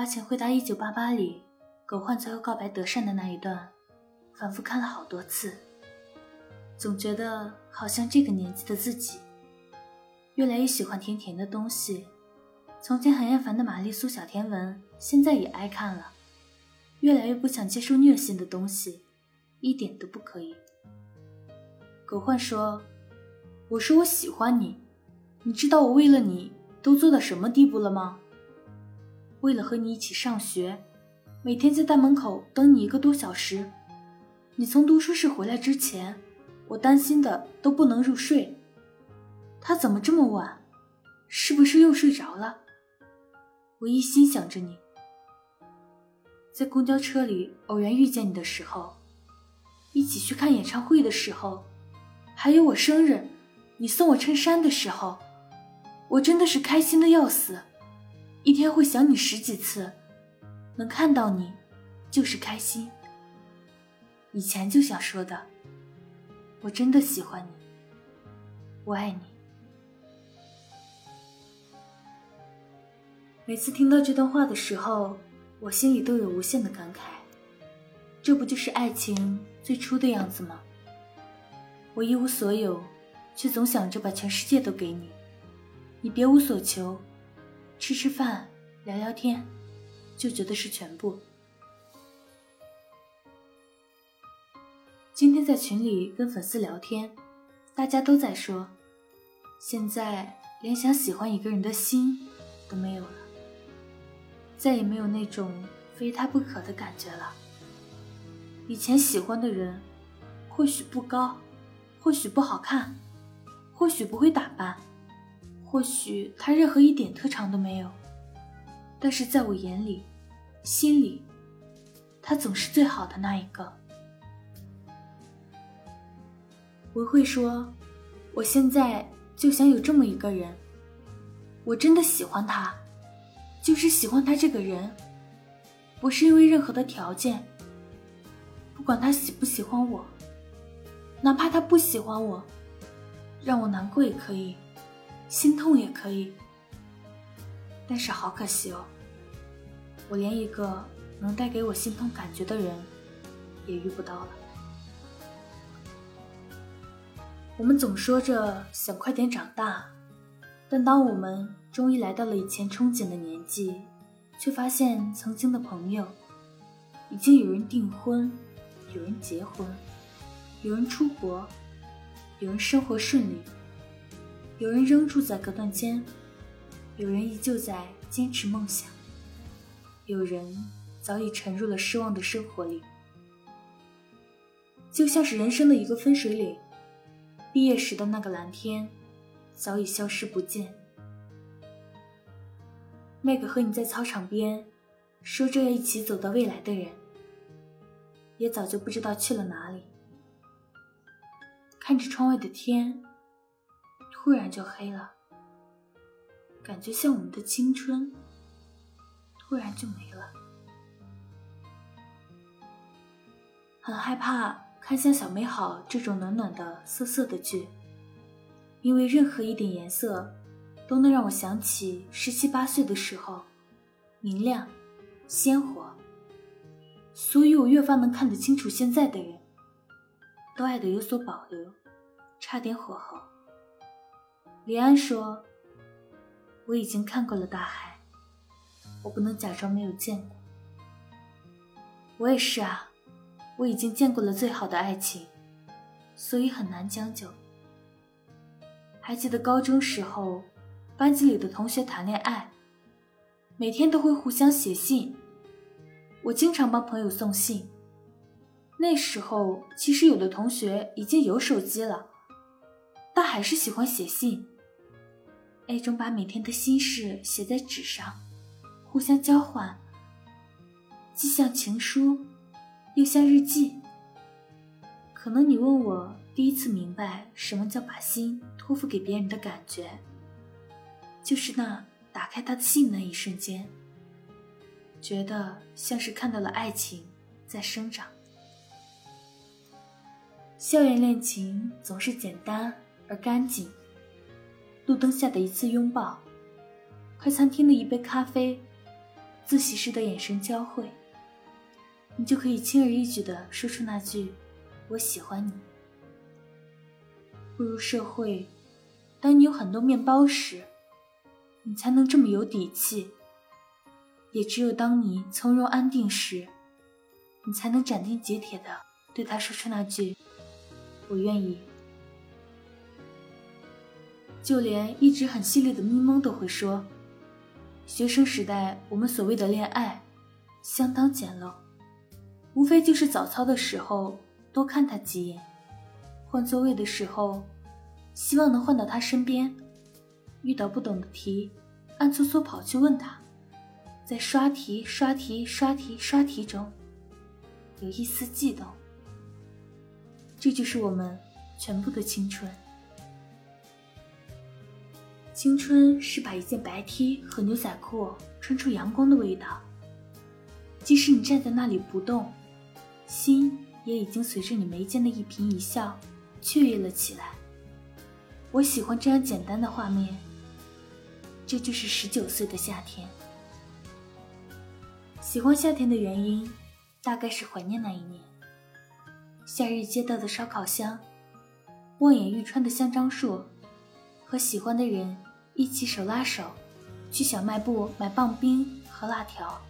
把《请回答一九八八》里狗焕最后告白德善的那一段，反复看了好多次，总觉得好像这个年纪的自己，越来越喜欢甜甜的东西。从前很厌烦的玛丽苏小甜文，现在也爱看了。越来越不想接受虐心的东西，一点都不可以。狗焕说：“我说我喜欢你，你知道我为了你都做到什么地步了吗？为了和你一起上学，每天在大门口等你一个多小时。你从读书室回来之前，我担心的都不能入睡。他怎么这么晚？是不是又睡着了？我一心想着你。”在公交车里偶然遇见你的时候，一起去看演唱会的时候，还有我生日，你送我衬衫的时候，我真的是开心的要死，一天会想你十几次，能看到你，就是开心。以前就想说的，我真的喜欢你，我爱你。每次听到这段话的时候。我心里都有无限的感慨，这不就是爱情最初的样子吗？我一无所有，却总想着把全世界都给你，你别无所求，吃吃饭，聊聊天，就觉得是全部。今天在群里跟粉丝聊天，大家都在说，现在连想喜欢一个人的心都没有了。再也没有那种非他不可的感觉了。以前喜欢的人，或许不高，或许不好看，或许不会打扮，或许他任何一点特长都没有，但是在我眼里、心里，他总是最好的那一个。我会说，我现在就想有这么一个人，我真的喜欢他。就是喜欢他这个人，不是因为任何的条件。不管他喜不喜欢我，哪怕他不喜欢我，让我难过也可以，心痛也可以。但是好可惜哦，我连一个能带给我心痛感觉的人也遇不到了。我们总说着想快点长大，但当我们……终于来到了以前憧憬的年纪，却发现曾经的朋友，已经有人订婚，有人结婚，有人出国，有人生活顺利，有人仍住在隔断间，有人依旧在坚持梦想，有人早已沉入了失望的生活里，就像是人生的一个分水岭，毕业时的那个蓝天，早已消失不见。那个和你在操场边说着要一起走到未来的人，也早就不知道去了哪里。看着窗外的天，突然就黑了，感觉像我们的青春，突然就没了。很害怕看像《小美好》这种暖暖的、涩涩的剧，因为任何一点颜色。都能让我想起十七八岁的时候，明亮、鲜活。所以我越发能看得清楚现在的人，都爱得有所保留，差点火候。李安说：“我已经看过了大海，我不能假装没有见过。”我也是啊，我已经见过了最好的爱情，所以很难将就。还记得高中时候。班级里的同学谈恋爱，每天都会互相写信。我经常帮朋友送信。那时候，其实有的同学已经有手机了，但还是喜欢写信。那种把每天的心事写在纸上，互相交换，既像情书，又像日记。可能你问我第一次明白什么叫把心托付给别人的感觉。就是那打开他的信那一瞬间，觉得像是看到了爱情在生长。校园恋情总是简单而干净。路灯下的一次拥抱，快餐厅的一杯咖啡，自习室的眼神交汇，你就可以轻而易举的说出那句“我喜欢你”。步入社会，当你有很多面包时，你才能这么有底气。也只有当你从容安定时，你才能斩钉截铁的对他说出那句“我愿意”。就连一直很犀利的咪蒙都会说。学生时代，我们所谓的恋爱，相当简陋，无非就是早操的时候多看他几眼，换座位的时候，希望能换到他身边，遇到不懂的题，暗搓搓跑去问他，在刷题、刷题、刷题、刷题中，有一丝悸动。这就是我们全部的青春。青春是把一件白 T 和牛仔裤穿出阳光的味道。即使你站在那里不动，心也已经随着你眉间的一颦一笑雀跃了起来。我喜欢这样简单的画面。这就是十九岁的夏天。喜欢夏天的原因，大概是怀念那一年。夏日街道的烧烤香，望眼欲穿的香樟树，和喜欢的人。一起手拉手，去小卖部买棒冰和辣条。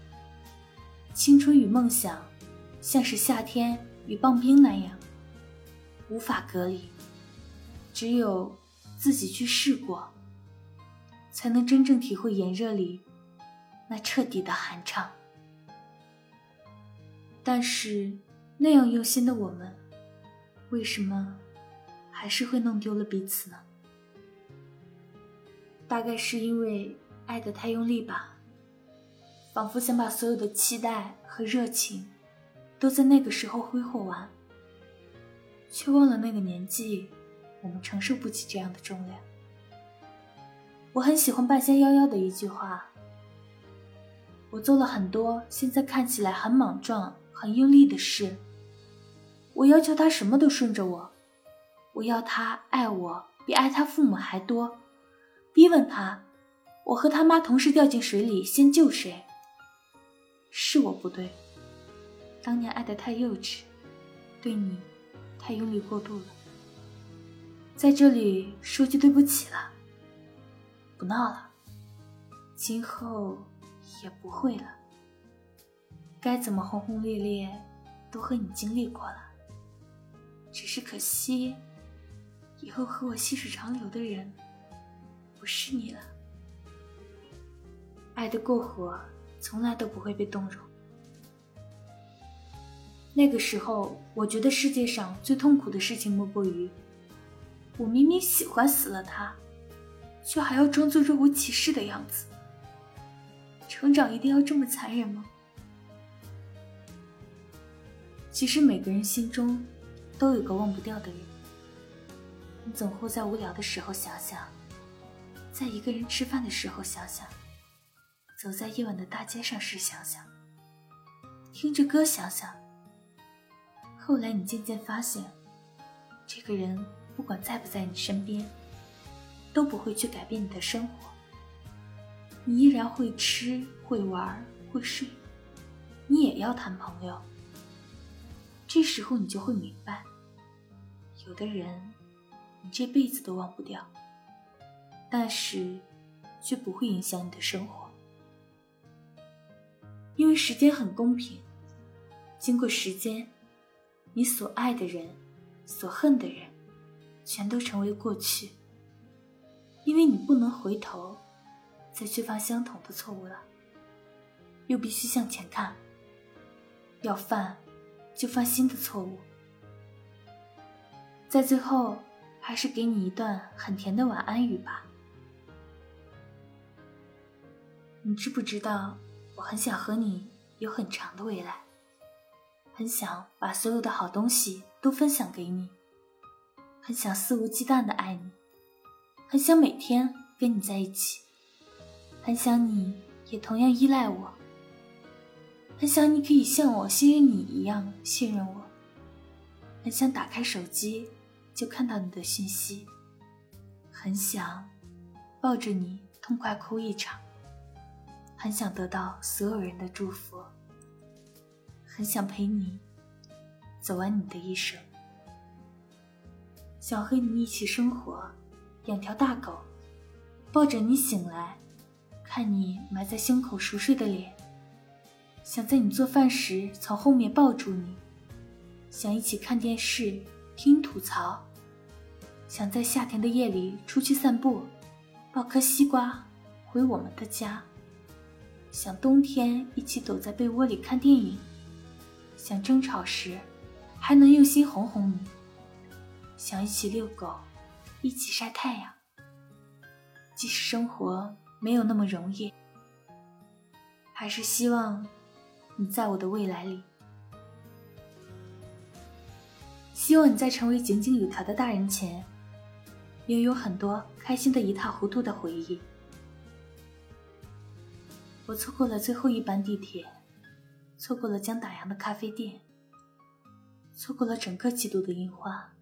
青春与梦想，像是夏天与棒冰那样，无法隔离。只有自己去试过，才能真正体会炎热里那彻底的寒畅。但是，那样用心的我们，为什么还是会弄丢了彼此呢？大概是因为爱得太用力吧，仿佛想把所有的期待和热情，都在那个时候挥霍完，却忘了那个年纪，我们承受不起这样的重量。我很喜欢半仙夭夭的一句话：“我做了很多现在看起来很莽撞、很用力的事，我要求他什么都顺着我，我要他爱我比爱他父母还多。”逼问他：“我和他妈同时掉进水里，先救谁？”是我不对，当年爱得太幼稚，对你太用力过度了。在这里说句对不起了，不闹了，今后也不会了。该怎么轰轰烈烈，都和你经历过了。只是可惜，以后和我细水长流的人。不是你了，爱的过火，从来都不会被动容。那个时候，我觉得世界上最痛苦的事情莫过于，我明明喜欢死了他，却还要装作若无其事的样子。成长一定要这么残忍吗？其实每个人心中，都有个忘不掉的人。你总会在无聊的时候想想。在一个人吃饭的时候想想，走在夜晚的大街上时想想，听着歌想想。后来你渐渐发现，这个人不管在不在你身边，都不会去改变你的生活。你依然会吃会玩会睡，你也要谈朋友。这时候你就会明白，有的人，你这辈子都忘不掉。但是，却不会影响你的生活，因为时间很公平。经过时间，你所爱的人、所恨的人，全都成为过去。因为你不能回头，再去犯相同的错误了，又必须向前看。要犯，就犯新的错误。在最后，还是给你一段很甜的晚安语吧。你知不知道，我很想和你有很长的未来，很想把所有的好东西都分享给你，很想肆无忌惮的爱你，很想每天跟你在一起，很想你也同样依赖我，很想你可以像我信任你一样信任我，很想打开手机就看到你的信息，很想抱着你痛快哭一场。很想得到所有人的祝福，很想陪你走完你的一生，想和你一起生活，养条大狗，抱着你醒来，看你埋在胸口熟睡的脸，想在你做饭时从后面抱住你，想一起看电视听吐槽，想在夏天的夜里出去散步，抱颗西瓜。回我们的家，想冬天一起躲在被窝里看电影，想争吵时还能用心哄哄你，想一起遛狗，一起晒太阳。即使生活没有那么容易，还是希望你在我的未来里。希望你在成为井井有条的大人前，拥有很多开心的一塌糊涂的回忆。我错过了最后一班地铁，错过了将打烊的咖啡店，错过了整个季度的樱花。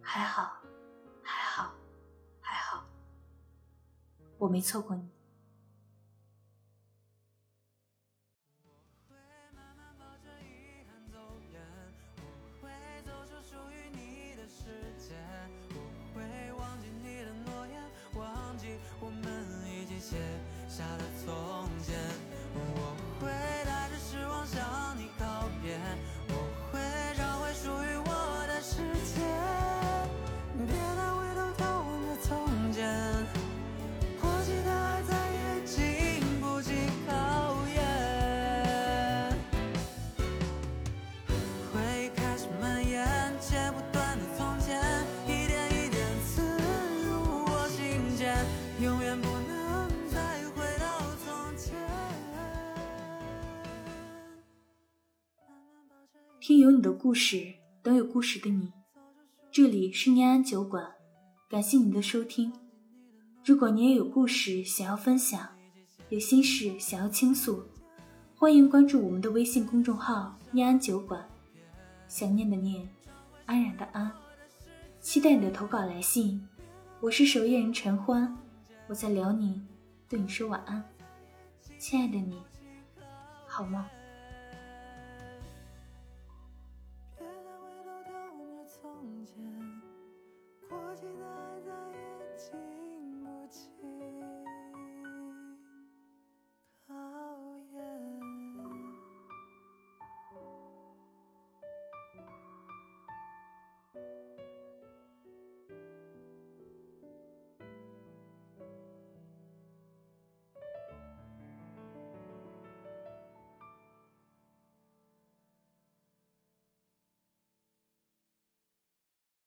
还好，还好，还好，我没错过你。听有你的故事，等有故事的你。这里是念安酒馆，感谢您的收听。如果你也有故事想要分享，有心事想要倾诉，欢迎关注我们的微信公众号“念安酒馆”。想念的念，安然的安，期待你的投稿来信。我是守夜人陈欢，我在辽宁，对你说晚安，亲爱的你，好吗？